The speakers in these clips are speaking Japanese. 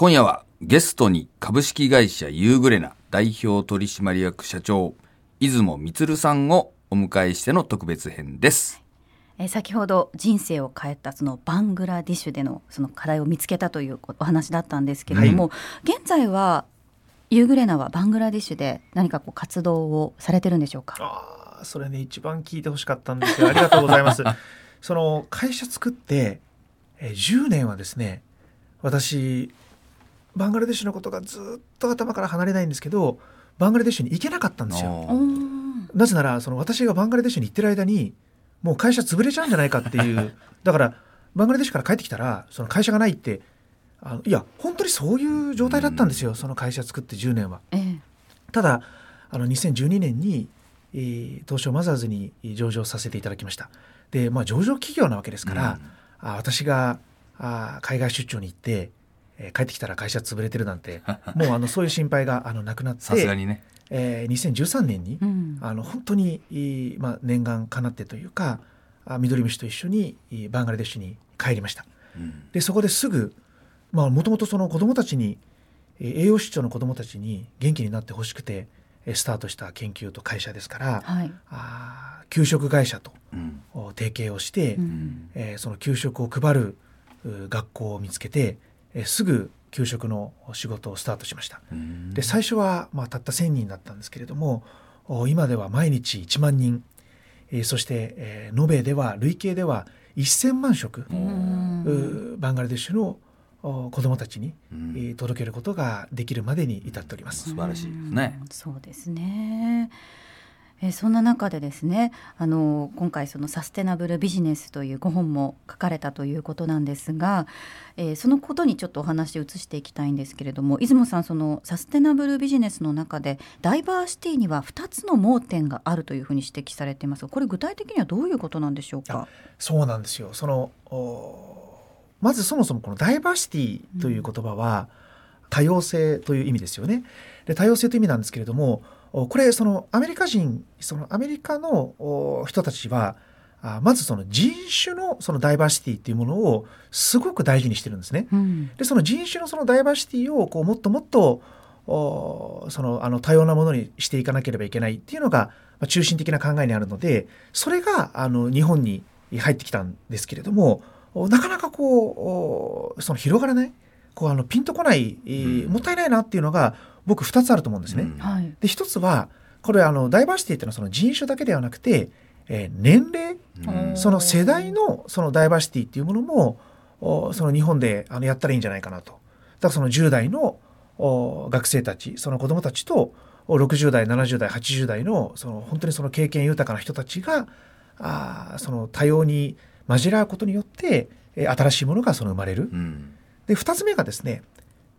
今夜はゲストに株式会社ユーグレナ代表取締役社長、出雲充さんをお迎えしての特別編です。えー先ほど人生を変えたそのバングラディッシュでのその課題を見つけたというお話だったんですけれども、現在はユーグレナはバングラディッシュで何かこう活動をされてるんでしょうか？ああ、それね、一番聞いてほしかったんですよ。ありがとうございます。その会社作って、えー10年はですね、私、バングラデシュのことがずっと頭から離れないんですけど、バングラデシュに行けなかったんですよ。なぜなら、その私がバングラデシュに行ってる間に、もう会社潰れちゃうんじゃないかっていう、だから、バングラデシュから帰ってきたら、その会社がないって、あのいや、本当にそういう状態だったんですよ、その会社作って10年は。ええ。ただあの2012年に、えー東証マザーズに上場させていただきました。で、まあ、上場企業なわけですから、あ私があ海外出張に行って、えー帰ってきたら会社潰れてるなんて もうあのそういう心配があのなくなってさすがにね。えー2013年に、うんあの本当に、いいまあ、念願かなってというかあ緑虫と一緒にいいバングラデシュに帰りました。うんでそこですぐもともとその子どもたちにえー栄養失調の子どもたちに元気になってほしくてえースタートした研究と会社ですから、はい。あー給食会社とうんお提携をして、ううんんえーその給食を配るう学校を見つけて、えーすぐ給食の仕事をスタートしました。うんで最初は、まあ、たった1,000人だったんですけれどもお今では毎日1万人、えーそして、えー延べでは累計では1,000万食、バングラデシュのお子どもたちに、うんえー届けることができるまでに至っております。素晴らしいですねうんそうですね。えそんな中でですねあの今回そのサステナブルビジネスというご本も書かれたということなんですが、えーそのことにちょっとお話を移していきたいんですけれども出雲さんそのサステナブルビジネスの中でダイバーシティには2つの盲点があるというふうに指摘されていますがこれ具体的にはどういうことなんでしょうか？そうなんですよそのまずそもそもこのダイバーシティという言葉は多様性という意味ですよね。で多様性という意味なんですけれどもこれそのアメリカ人そのアメリカのお人たちはあまずその人種のそのダイバーシティっていうものをすごく大事にしてるんですね。うんでその人種のそのダイバーシティをこうもっともっとおそのあの多様なものにしていかなければいけないっていうのが、まあ、中心的な考えにあるのでそれがあの日本に入ってきたんですけれどもおなかなかこうおその広がらないこうあのピンとこない、えーうんもったいないなっていうのが僕2つあると思うんですね。で1つはこれあのダイバーシティっていうのはその人種だけではなくて、えー年齢うんその世代のそのダイバーシティっていうものもおその日本であのやったらいいんじゃないかなと。だからその10代のお学生たちその子どもたちとお60代70代80代のその本当にその経験豊かな人たちがあーその多様に混じらうことによってえー新しいものがその生まれる。うんで2つ目がですね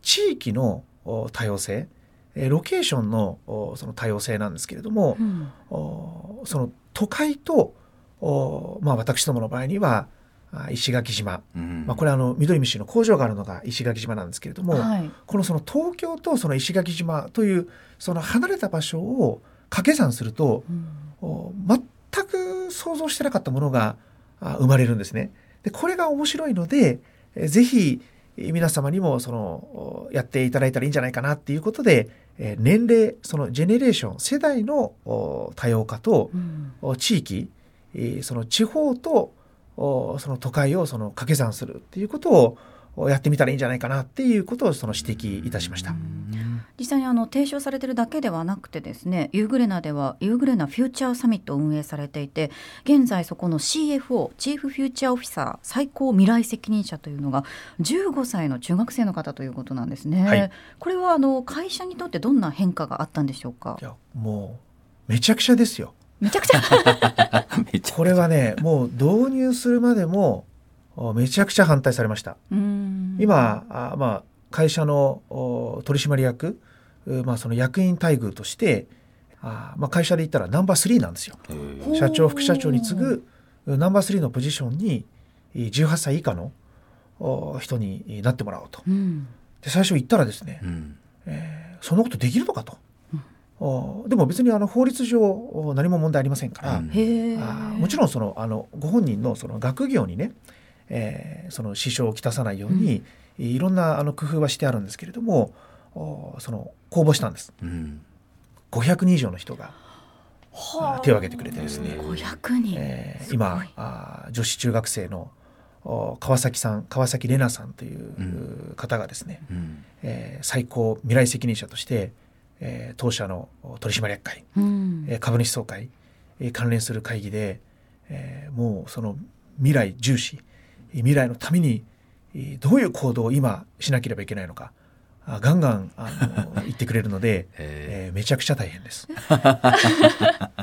地域のお多様性えーロケーションのおその多様性なんですけれども、うん。おその都会とお、まあ、私どもの場合にはあ石垣島、うん。まあ、これはあの緑虫の工場があるのが石垣島なんですけれども、はい。このその東京とその石垣島というその離れた場所を掛け算するとうん。お全く想像してなかったものがあ生まれるんですね。でこれが面白いのでえぜひえ皆様にもそのおやっていただいたらいいんじゃないかなっていうことでえ年齢そのジェネレーション世代のお多様化とうんお地域えーその地方とおその都会をその掛け算するっていうことをおやってみたらいいんじゃないかなっていうことをその指摘いたしました。実際にあの提唱されてるだけではなくてですねユーグレナではユーグレナフューチャーサミットを運営されていて現在そこの CFO チーフフューチャーオフィサー最高未来責任者というのが15歳の中学生の方ということなんですね、はい。これはあの会社にとってどんな変化があったんでしょうか？いやもうめちゃくちゃですよ。めちゃくちゃ？これはねもう導入するまでもおめちゃくちゃ反対されました。うん。今あまあ会社のお取締役うまあその役員待遇としてあまあ会社で言ったらナンバー3なんですよ。社長副社長に次ぐうナンバー3のポジションにい18歳以下のお人になってもらおうと。うんで最初言ったらですね、うんえーそんなことできるのかと。おでも別にあの法律上お何も問題ありませんから、うんあーもちろんそのあのご本人のその学業にね、えーその支障をきたさないように、いろんなあの工夫はしてあるんですけれどもおその公募したんです。うん。500人以上の人があ。手を挙げてくれてですね、500人、えー今あ女子中学生のお川崎さん川崎玲奈さんといううん。方がですね、うん。えー最高未来責任者として、えー当社の取締役会、うん。えー株主総会、えー関連する会議で、えーもうその未来重視えー未来のためにえーどういう行動を今しなければいけないのかあガンガンあの 言ってくれるので、ええーめちゃくちゃ大変です。ー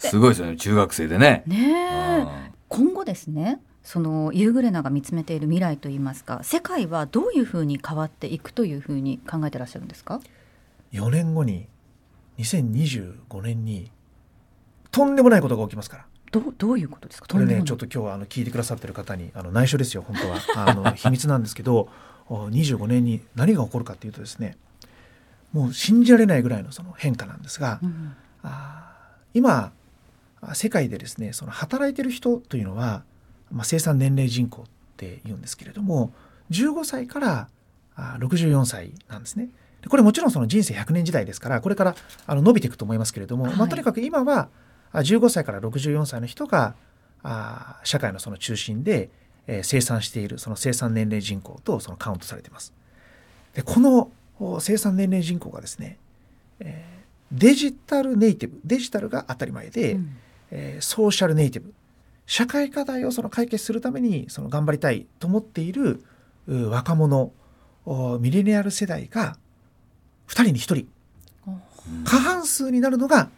すごいですよね。中学生でね。ね今後ですねそのユーグレナが見つめている未来といいますか世界はどういうふうに変わっていくというふうに考えてらっしゃるんですか？4年後に2025年にとんでもないことが起きますから。どうどういうことですか？これねちょっと今日はあの聞いてくださってる方にあの内緒ですよ本当は。あの 秘密なんですけどお25年に何が起こるかっていうとですねもう信じられないぐらいのその変化なんですが、うんあー今あ世界でですねその働いてる人というのは、まあ、生産年齢人口って言うんですけれども15歳からあ64歳なんですね。でこれもちろんその人生100年時代ですからこれからあの伸びていくと思いますけれども、はいまあ、とにかく今はあ15歳から64歳の人があ社会のその中心で、えー生産しているその生産年齢人口とそのカウントされています。でこのお生産年齢人口がですね、えーデジタルネイティブデジタルが当たり前で、うんえーソーシャルネイティブ社会課題をその解決するためにその頑張りたいと思っているう若者おミレニアル世代が2人に1人うん過半数になるのが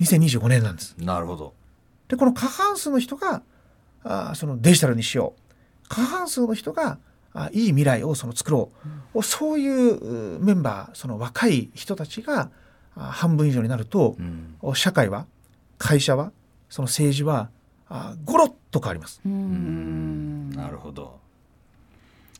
2025年なんです。なるほど。でこの過半数の人があーそのデジタルにしよう。過半数の人があいい未来をその作ろう、おそういううメンバーその若い人たちがあ半分以上になるとう、ん。お社会は会社はその政治はあゴロッと変わります。ううん。んなるほど。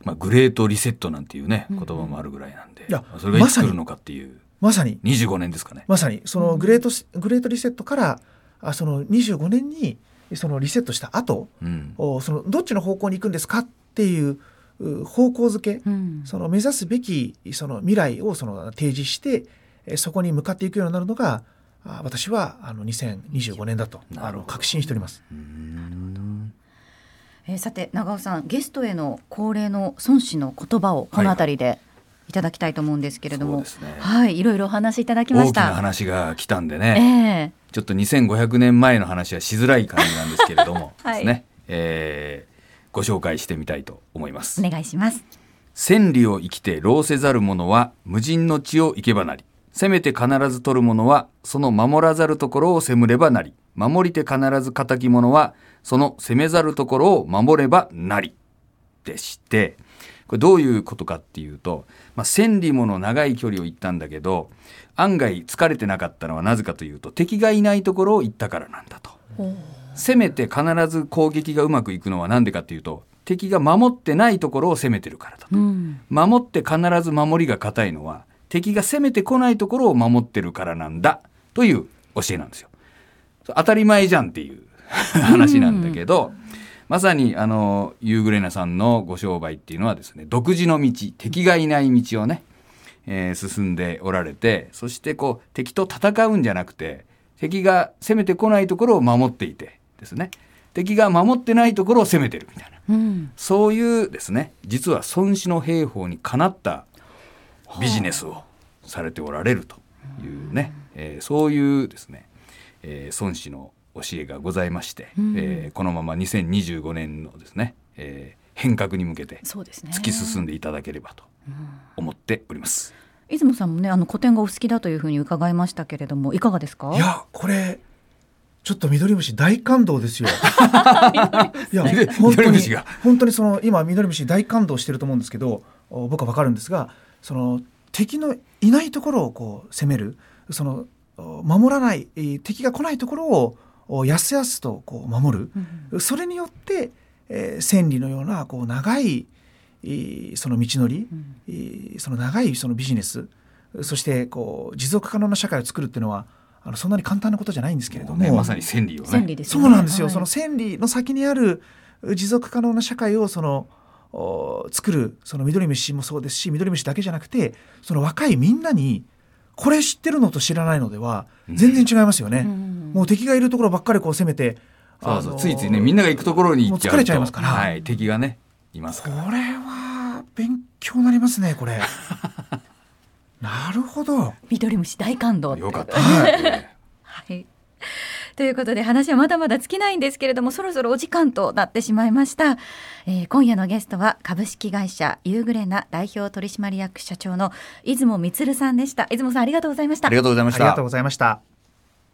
まあグレートリセットなんていうねうん。言葉もあるぐらいなんで、いやそれがいつ来るのかっていう。まさに。25年ですかね。まさに。そのグレートス、グレートリセットからあその25年にそのリセットした後うん。おそのどっちの方向に行くんですかっていうう方向づけうん。その目指すべきその未来をその提示してえそこに向かっていくようになるのがあ私はあの2025年だとなるほど。あの確信しております。うん。えーさて長尾さんゲストへの恒例の孫子の言葉をこの辺りでいただきたいと思うんですけれども、そうですね。はい、いろいろお話しいただきま大きなした。話が来たんでえね、えちょっと2500年前の話はしづらい感じなんですけれども、はいですね、えーご紹介してみたいと思いますお。願いします。千里を生きて労せざる者は無人の地を行けばなり。せめて必ず取る者はその守らざるところを責むればなり。守りて必ず仇き者はその責めざるところを守ればなり。でして、これどういうことかっていうと、まあ、千里もの長い距離を行ったんだけど、案外疲れてなかったのはなぜかというと敵がいないところを行ったからなんだと。攻めて必ず攻撃がうまくいくのは何でかっていうと敵が守ってないところを攻めてるからだと。うん、守って必ず守りが硬いのは敵が攻めてこないところを守ってるからなんだという教えなんですよ。当たり前じゃんっていう話なんだけど、まさにあのユーグレナさんのご商売っていうのはですね独自の道敵がいない道をね、えー進んでおられてそしてこう敵と戦うんじゃなくて敵が攻めてこないところを守っていてですね。敵が守ってないところを攻めてるみたいな。うん、そういうですね、実は孫子の兵法にかなったビジネスをされておられるというね、えーそういうですね、えー孫子の教えがございまして、うんえーこのまま2025年のですね、えー変革に向けてそうですね。突き進んでいただければと思っております。出雲さんもね、あの古典がお好きだというふうに伺いましたけれども、いかがですか？いやこれちょっと緑虫大感動ですよ。いや緑本当に虫が本当にその今緑虫大感動してると思うんですけどお僕はわかるんですがその敵のいないところをこう攻めるそのお守らないえー敵が来ないところをおやすやすとこう守る。うんそれによって、えー千里のようなこう長いえーその道のり、その長いそのビジネスそしてこう持続可能な社会を作るっていうのはあのそんなに簡単なことじゃないんですけれども、ね、まさに千里をね。千里ですよね。そうなんですよ、はい。その千里の先にある持続可能な社会をそのお作るその緑虫もそうですし緑虫だけじゃなくてその若いみんなにこれ知ってるのと知らないのでは全然違いますよね。うんもう敵がいるところばっかりこう攻めてそうそうついついねみんなが行くところに行っちゃうと。もう疲れちゃいますから。はい、敵がねいますこから。れは勉強になりますねこれ。なるほど。緑虫大感動よかった、はい。ね。はい。ということで話はまだまだ尽きないんですけれどもそろそろお時間となってしまいました、えー今夜のゲストは株式会社ユーグレナ代表取締役社長の出雲充さんでした。出雲さんありがとうございました。ありがとうございました。ありがとうございました。